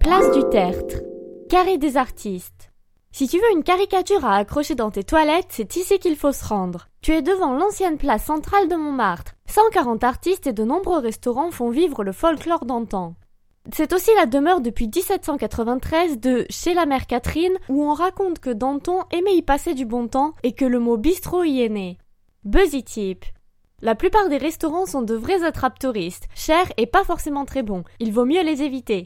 Place du Tertre. Carré des artistes. Si tu veux une caricature à accrocher dans tes toilettes, c'est ici qu'il faut se rendre. Tu es devant l'ancienne place centrale de Montmartre. 140 artistes et de nombreux restaurants font vivre le folklore d'antan. C'est aussi la demeure depuis 1793 de Chez la mère Catherine où on raconte que Danton aimait y passer du bon temps et que le mot bistrot y est né. Buzzy Tip. La plupart des restaurants sont de vrais attrape touristes, chers et pas forcément très bons. Il vaut mieux les éviter.